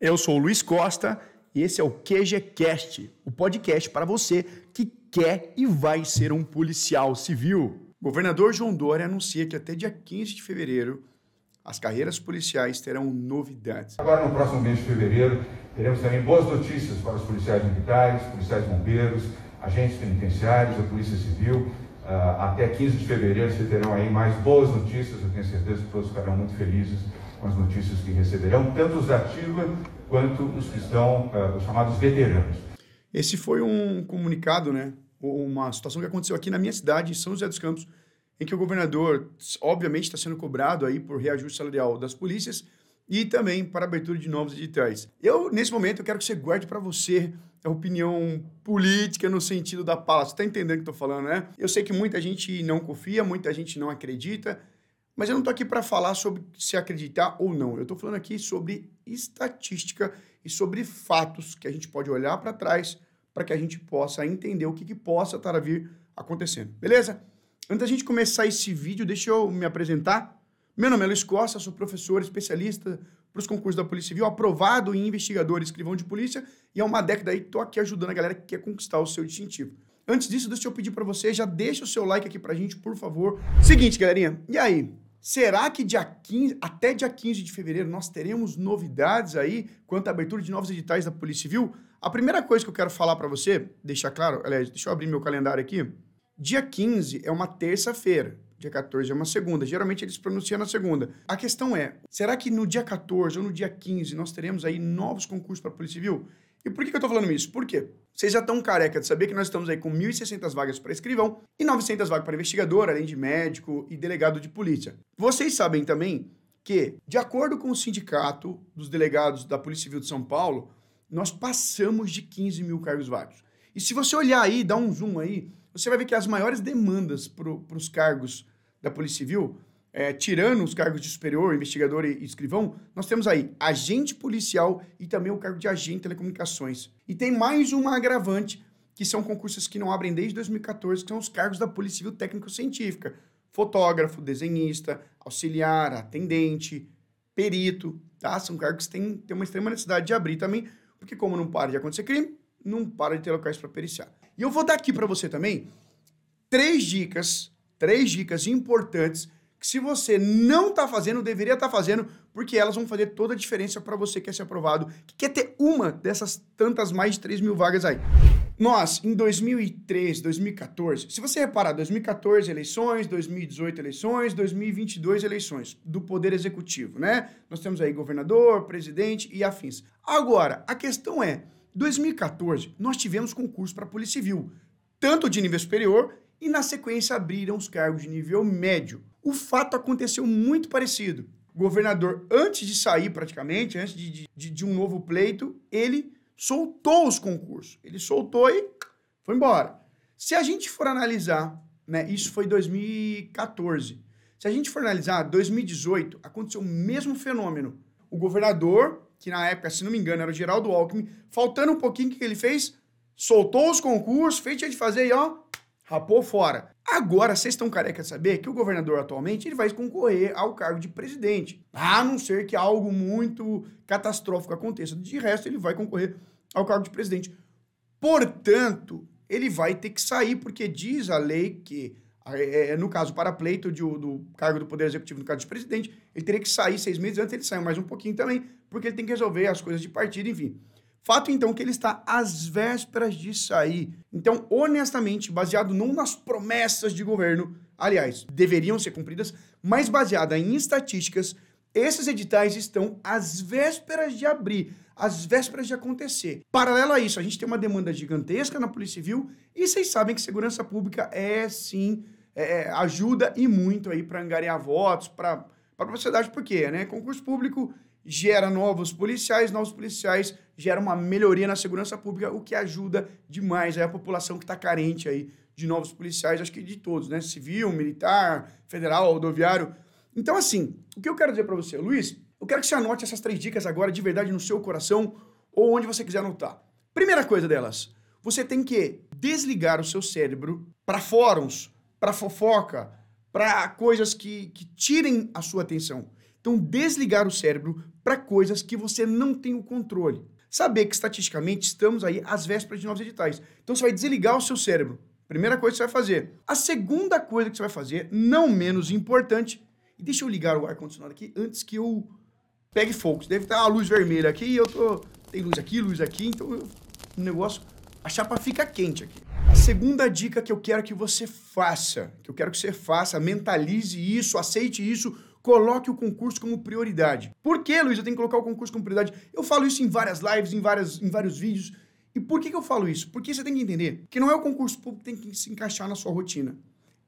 Eu sou o Luiz Costa e esse é o QGCast, o podcast para você que quer e vai ser um policial civil. Governador João Dória anuncia que até dia 15 de fevereiro as carreiras policiais terão novidades. Agora, no próximo mês de fevereiro, teremos também boas notícias para os policiais militares, policiais bombeiros, agentes penitenciários, a Polícia Civil. Uh, até 15 de fevereiro vocês terão aí mais boas notícias, eu tenho certeza que todos ficarão muito felizes com as notícias que receberão, tanto os da ativa quanto os que estão, uh, os chamados veteranos. Esse foi um comunicado, né? Uma situação que aconteceu aqui na minha cidade, em São José dos Campos, em que o governador, obviamente, está sendo cobrado aí por reajuste salarial das polícias e também para abertura de novos editais. Eu, nesse momento, eu quero que você guarde para você a opinião política no sentido da palavra. Você está entendendo o que eu estou falando, né? Eu sei que muita gente não confia, muita gente não acredita, mas eu não estou aqui para falar sobre se acreditar ou não. Eu estou falando aqui sobre estatística e sobre fatos que a gente pode olhar para trás para que a gente possa entender o que, que possa estar a vir acontecendo. Beleza? Antes da gente começar esse vídeo, deixa eu me apresentar. Meu nome é Luiz Costa, sou professor especialista para os concursos da Polícia Civil, aprovado em investigador e escrivão de polícia, e há uma década aí estou aqui ajudando a galera que quer conquistar o seu distintivo. Antes disso, deixa eu pedir para você, já deixa o seu like aqui para a gente, por favor. Seguinte, galerinha, e aí? Será que dia 15, até dia 15 de fevereiro nós teremos novidades aí quanto à abertura de novos editais da Polícia Civil? A primeira coisa que eu quero falar para você, deixar claro, aliás, deixa eu abrir meu calendário aqui. Dia 15 é uma terça-feira, dia 14 é uma segunda. Geralmente eles pronunciam na segunda. A questão é, será que no dia 14 ou no dia 15 nós teremos aí novos concursos para a Polícia Civil? E por que, eu estou falando isso? Por quê? Vocês já estão careca de saber que nós estamos aí com 1.600 vagas para escrivão e 900 vagas para investigador, além de médico e delegado de polícia. Vocês sabem também que, de acordo com o sindicato dos delegados da Polícia Civil de São Paulo, nós passamos de 15 mil cargos vagos. E se você olhar aí, dá um zoom aí, você vai ver que as maiores demandas para os cargos da Polícia Civil, é, tirando os cargos de superior, investigador e, escrivão, nós temos aí agente policial e também o cargo de agente de telecomunicações. E tem mais uma agravante, que são concursos que não abrem desde 2014, que são os cargos da Polícia Civil técnico-científica. Fotógrafo, desenhista, auxiliar, atendente, perito, tá? São cargos que têm, têm uma extrema necessidade de abrir também, porque como não para de acontecer crime, não para de ter locais para periciar. E eu vou dar aqui para você também três dicas, três dicas importantes que se você não está fazendo, deveria estar tá fazendo, porque elas vão fazer toda a diferença para você que quer ser aprovado, que quer ter uma dessas tantas mais de 3 mil vagas aí. Nós, em 2013, 2014, se você reparar, 2014 eleições, 2018 eleições, 2022 eleições do Poder Executivo, né? Nós temos aí governador, presidente e afins. Agora, a questão é, 2014, nós tivemos concurso para Polícia Civil, tanto de nível superior e, na sequência, abriram os cargos de nível médio. O fato aconteceu muito parecido. O governador, antes de sair praticamente, antes de, de, de um novo pleito, ele soltou os concursos. Ele soltou e foi embora. Se a gente for analisar, né, isso foi 2014. Se a gente for analisar, 2018, aconteceu o mesmo fenômeno. O governador que na época, se não me engano, era o Geraldo Alckmin, faltando um pouquinho, o que ele fez? Soltou os concursos, fez de fazer e ó, rapou fora. Agora, vocês estão careca de saber que o governador atualmente ele vai concorrer ao cargo de presidente. A não ser que algo muito catastrófico aconteça. De resto, ele vai concorrer ao cargo de presidente. Portanto, ele vai ter que sair, porque diz a lei que é, é, no caso, para pleito de, do cargo do Poder Executivo, no caso de presidente, ele teria que sair seis meses antes, ele saiu mais um pouquinho também, porque ele tem que resolver as coisas de partido, enfim. Fato, então, que ele está às vésperas de sair. Então, honestamente, baseado não nas promessas de governo, aliás, deveriam ser cumpridas, mas baseada em estatísticas, esses editais estão às vésperas de abrir, às vésperas de acontecer. Paralelo a isso, a gente tem uma demanda gigantesca na Polícia Civil e vocês sabem que segurança pública é, sim, é, é, ajuda e muito aí para angariar votos, para a sociedade, porque né? concurso público gera novos policiais, novos policiais gera uma melhoria na segurança pública, o que ajuda demais aí a população que está carente aí de novos policiais, acho que de todos, né? Civil, militar, federal, rodoviário. Então, assim, o que eu quero dizer para você, Luiz, eu quero que você anote essas três dicas agora de verdade no seu coração ou onde você quiser anotar. Primeira coisa delas, você tem que desligar o seu cérebro para fóruns, para fofoca, para coisas que, que tirem a sua atenção. Então, desligar o cérebro para coisas que você não tem o controle. Saber que estatisticamente estamos aí às vésperas de novos editais. Então, você vai desligar o seu cérebro. Primeira coisa que você vai fazer. A segunda coisa que você vai fazer, não menos importante, e deixa eu ligar o ar-condicionado aqui antes que eu pegue fogo. Deve estar a luz vermelha aqui eu tô. Tem luz aqui, luz aqui, então eu... o negócio. A chapa fica quente aqui. A segunda dica que eu quero que você faça, que eu quero que você faça, mentalize isso, aceite isso, coloque o concurso como prioridade. Por que, Luiz, eu tenho que colocar o concurso como prioridade? Eu falo isso em várias lives, em, várias, em vários vídeos. E por que, que eu falo isso? Porque você tem que entender que não é o concurso público que tem que se encaixar na sua rotina.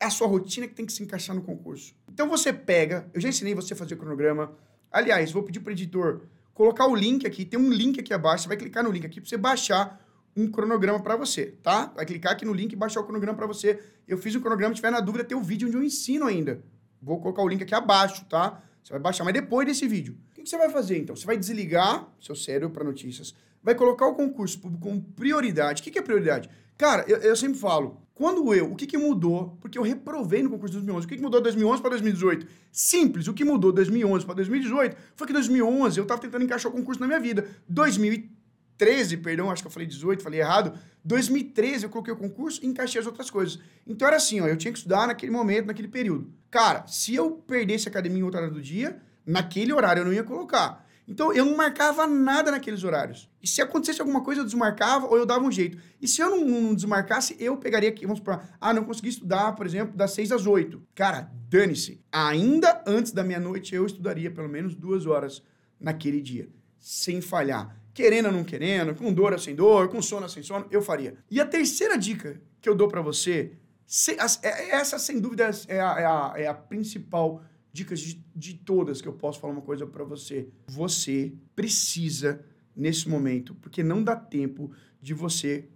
É a sua rotina que tem que se encaixar no concurso. Então você pega, eu já ensinei você a fazer o cronograma. Aliás, vou pedir para o editor colocar o link aqui, tem um link aqui abaixo, você vai clicar no link aqui para você baixar um cronograma para você, tá? Vai clicar aqui no link e baixar o cronograma para você. Eu fiz um cronograma, se tiver na dúvida, tem o um vídeo onde eu ensino ainda. Vou colocar o link aqui abaixo, tá? Você vai baixar, mas depois desse vídeo. O que você vai fazer, então? Você vai desligar seu cérebro para notícias, vai colocar o concurso público como prioridade. O que, que é prioridade? Cara, eu, eu, sempre falo, quando eu, o que, que mudou? Porque eu reprovei no concurso de 2011. O que, que mudou de 2011 para 2018? Simples, o que mudou de 2011 para 2018 foi que 2011 eu estava tentando encaixar o concurso na minha vida. 2013, perdão, acho que eu falei 18, falei errado. 2013 eu coloquei o concurso e encaixei as outras coisas. Então era assim, ó, eu tinha que estudar naquele momento, naquele período. Cara, se eu perdesse academia em outra hora do dia, naquele horário eu não ia colocar. Então eu não marcava nada naqueles horários. E se acontecesse alguma coisa, eu desmarcava ou eu dava um jeito. E se eu não, não desmarcasse, eu pegaria aqui, vamos supor, ah, não consegui estudar, por exemplo, das 6 às 8. Cara, dane-se. Ainda antes da meia-noite eu estudaria pelo menos duas horas naquele dia, sem falhar. Querendo ou não querendo, com dor ou sem dor, com sono ou sem sono, eu faria. E a terceira dica que eu dou para você, é, essa sem dúvida é a, é a, é a principal dicas de, de todas que eu posso falar uma coisa para você. Você precisa, nesse momento, porque não dá tempo de você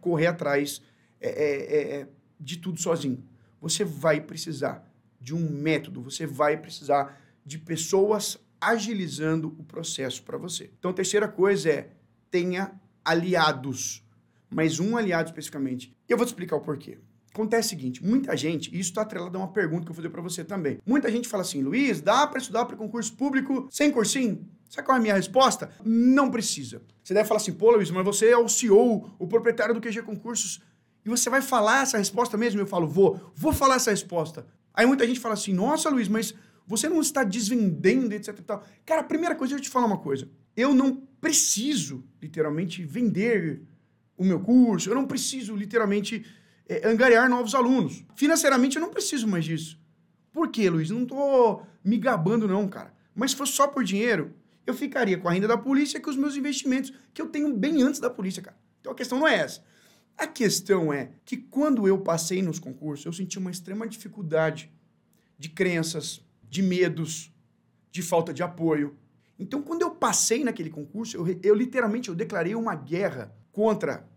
correr atrás é, é, é, de tudo sozinho. Você vai precisar de um método, você vai precisar de pessoas agilizando o processo para você. Então, a terceira coisa é tenha aliados, mas um aliado especificamente. Eu vou te explicar o porquê. Acontece o seguinte, muita gente, e isso está atrelado a uma pergunta que eu vou fazer para você também. Muita gente fala assim, Luiz, dá para estudar para concurso público sem cursinho? Sabe qual é a minha resposta? Não precisa. Você deve falar assim, pô, Luiz, mas você é o CEO, o proprietário do QG Concursos, e você vai falar essa resposta mesmo? Eu falo, vou, vou falar essa resposta. Aí muita gente fala assim, nossa, Luiz, mas você não está desvendendo, etc e tal. Cara, a primeira coisa, eu te falar uma coisa. Eu não preciso, literalmente, vender o meu curso, eu não preciso, literalmente, é, angariar novos alunos. Financeiramente eu não preciso mais disso. Por quê, Luiz? Não tô me gabando, não, cara. Mas se fosse só por dinheiro, eu ficaria com a renda da polícia e com os meus investimentos, que eu tenho bem antes da polícia, cara. Então a questão não é essa. A questão é que quando eu passei nos concursos, eu senti uma extrema dificuldade de crenças, de medos, de falta de apoio. Então, quando eu passei naquele concurso, eu, eu literalmente eu declarei uma guerra contra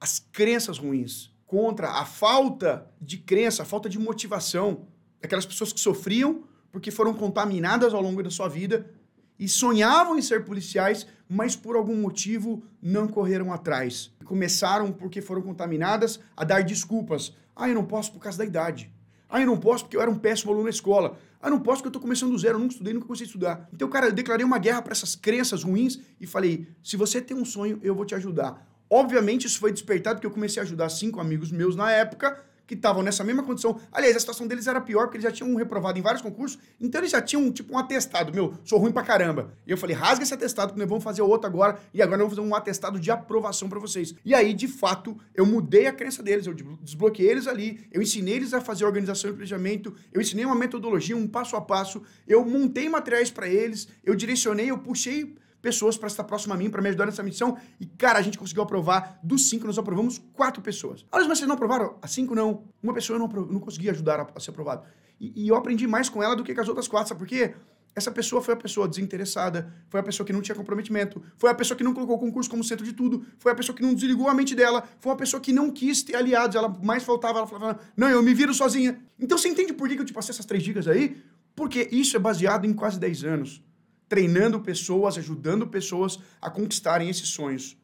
as crenças ruins, contra a falta de crença, a falta de motivação daquelas pessoas que sofriam porque foram contaminadas ao longo da sua vida e sonhavam em ser policiais, mas por algum motivo não correram atrás. Começaram porque foram contaminadas a dar desculpas. Ah, eu não posso por causa da idade. Ah, eu não posso porque eu era um péssimo aluno na escola. Ah, eu não posso porque eu estou começando do zero, eu nunca estudei, nunca a estudar. Então, cara, eu declarei uma guerra para essas crenças ruins e falei: se você tem um sonho, eu vou te ajudar. Obviamente, isso foi despertado porque eu comecei a ajudar cinco amigos meus na época que estavam nessa mesma condição. Aliás, a situação deles era pior porque eles já tinham reprovado em vários concursos, então eles já tinham, tipo, um atestado. Meu, sou ruim pra caramba. E eu falei, rasga esse atestado, porque nós vamos fazer outro agora, e agora nós vamos fazer um atestado de aprovação para vocês. E aí, de fato, eu mudei a crença deles, eu desbloqueei eles ali, eu ensinei eles a fazer organização e planejamento, eu ensinei uma metodologia, um passo a passo, eu montei materiais para eles, eu direcionei, eu puxei pessoas para estar próximo a mim, para me ajudar nessa missão. E, cara, a gente conseguiu aprovar. Dos cinco, nós aprovamos quatro pessoas. Olha, mas vocês não aprovaram? As cinco, não. Uma pessoa eu não, não consegui ajudar a, a ser aprovado. E, e, eu aprendi mais com ela do que com as outras quatro, sabe por quê? Essa pessoa foi a pessoa desinteressada, foi a pessoa que não tinha comprometimento, foi a pessoa que não colocou o concurso como centro de tudo, foi a pessoa que não desligou a mente dela, foi uma pessoa que não quis ter aliados, ela mais faltava, ela falava, não, eu me viro sozinha. Então você entende por que eu te passei essas três dicas aí? Porque isso é baseado em quase 10 anos treinando pessoas, ajudando pessoas a conquistarem esses sonhos.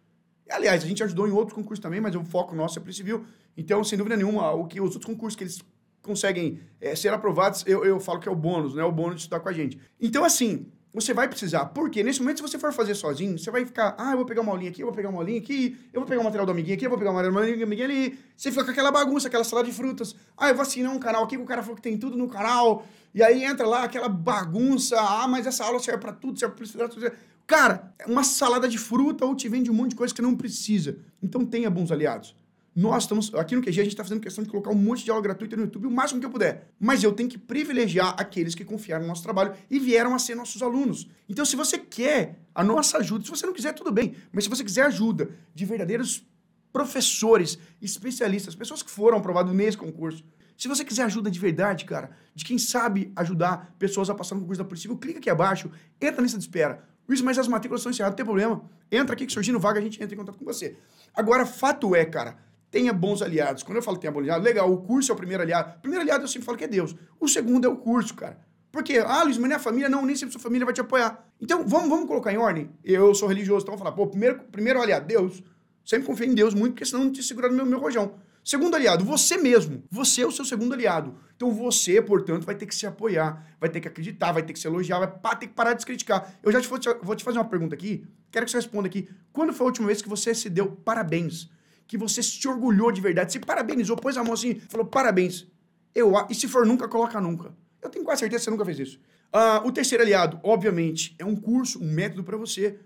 E, aliás, a gente ajudou em outros concursos também, mas o foco nosso é a Polícia Civil. Então, sem dúvida nenhuma, o que os outros concursos que eles conseguem é, ser aprovados, eu, eu falo que é o bônus, né? O bônus de estudar com a gente. Então, assim, você vai precisar. Porque nesse momento, se você for fazer sozinho, você vai ficar, ah, eu vou pegar uma aulinha aqui, eu vou pegar uma aulinha aqui, eu vou pegar o material do amiguinho aqui, eu vou pegar o material do amiguinho ali. Você fica com aquela bagunça, aquela salada de frutas. Ah, eu vou assinar um canal aqui, o cara falou que tem tudo no canal. E aí entra lá aquela bagunça. Ah, mas essa aula serve para tudo, serve para publicidade. Cara, é uma salada de fruta ou te vende um monte de coisa que não precisa. Então tenha bons aliados. Nós estamos, aqui no QG, a gente está fazendo questão de colocar um monte de aula gratuita no YouTube o máximo que eu puder. Mas eu tenho que privilegiar aqueles que confiaram no nosso trabalho e vieram a ser nossos alunos. Então, se você quer a nossa ajuda, se você não quiser, tudo bem. Mas se você quiser ajuda de verdadeiros professores, especialistas, pessoas que foram aprovados nesse concurso, se você quiser ajuda de verdade, cara, de quem sabe ajudar pessoas a passar no concurso da Polícia clica aqui abaixo, entra na lista de espera. Luiz, mas as matrículas estão encerradas, não tem problema. Entra aqui que surgindo vaga, a gente entra em contato com você. Agora, fato é, cara, tenha bons aliados. Quando eu falo tenha bons aliados, legal, o curso é o primeiro aliado. O primeiro aliado eu sempre falo que é Deus. O segundo é o curso, cara. Porque, ah, Luiz, mas nem a família, não, nem sempre sua família vai te apoiar. Então, vamos, vamos colocar em ordem? Eu sou religioso, então vou falar, pô, primeiro, primeiro aliado, Deus. Sempre confio em Deus muito, porque senão não te segurar no meu, meu rojão. Segundo aliado, você mesmo. Você é o seu segundo aliado. Então você, portanto, vai ter que se apoiar, vai ter que acreditar, vai ter que se elogiar, vai ter que parar de se criticar. Eu já te vou, te vou te fazer uma pergunta aqui, quero que você responda aqui. Quando foi a última vez que você se deu parabéns? Que você se orgulhou de verdade, se parabenizou, pôs a mão assim, falou parabéns. Eu, e se for nunca, coloca nunca. Eu tenho quase certeza que você nunca fez isso. Uh, o terceiro aliado, obviamente, é um curso, um método para você.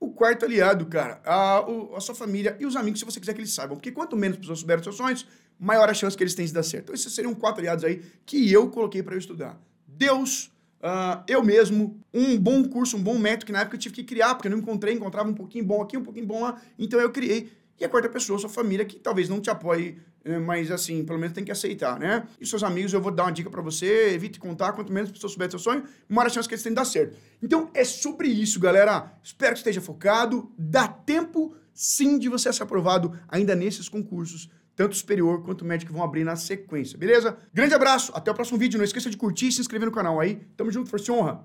O quarto aliado, cara, a, o, a, sua família e os amigos, se você quiser que eles saibam. Porque quanto menos pessoas souberem seus sonhos, maior a chance que eles têm de dar certo. Então, esses seriam quatro aliados aí que eu coloquei para eu estudar. Deus, uh, eu mesmo, um bom curso, um bom método que na época eu tive que criar, porque eu não encontrei, encontrava um pouquinho bom aqui, um pouquinho bom lá. Então, eu criei. E a quarta pessoa, sua família, que talvez não te apoie, eh, mas assim, pelo menos tem que aceitar, né? E seus amigos, eu vou dar uma dica para você, evite contar, quanto menos pessoas souberem seu sonho, maior a chance que eles têm de dar certo. Então, é sobre isso, galera. Espero que esteja focado. Dá tempo, sim, de você ser aprovado ainda nesses concursos tanto superior quanto médio que vão abrir na sequência, beleza? Grande abraço, até o próximo vídeo. Não esqueça de curtir e se inscrever no canal aí. Tamo junto, força e honra.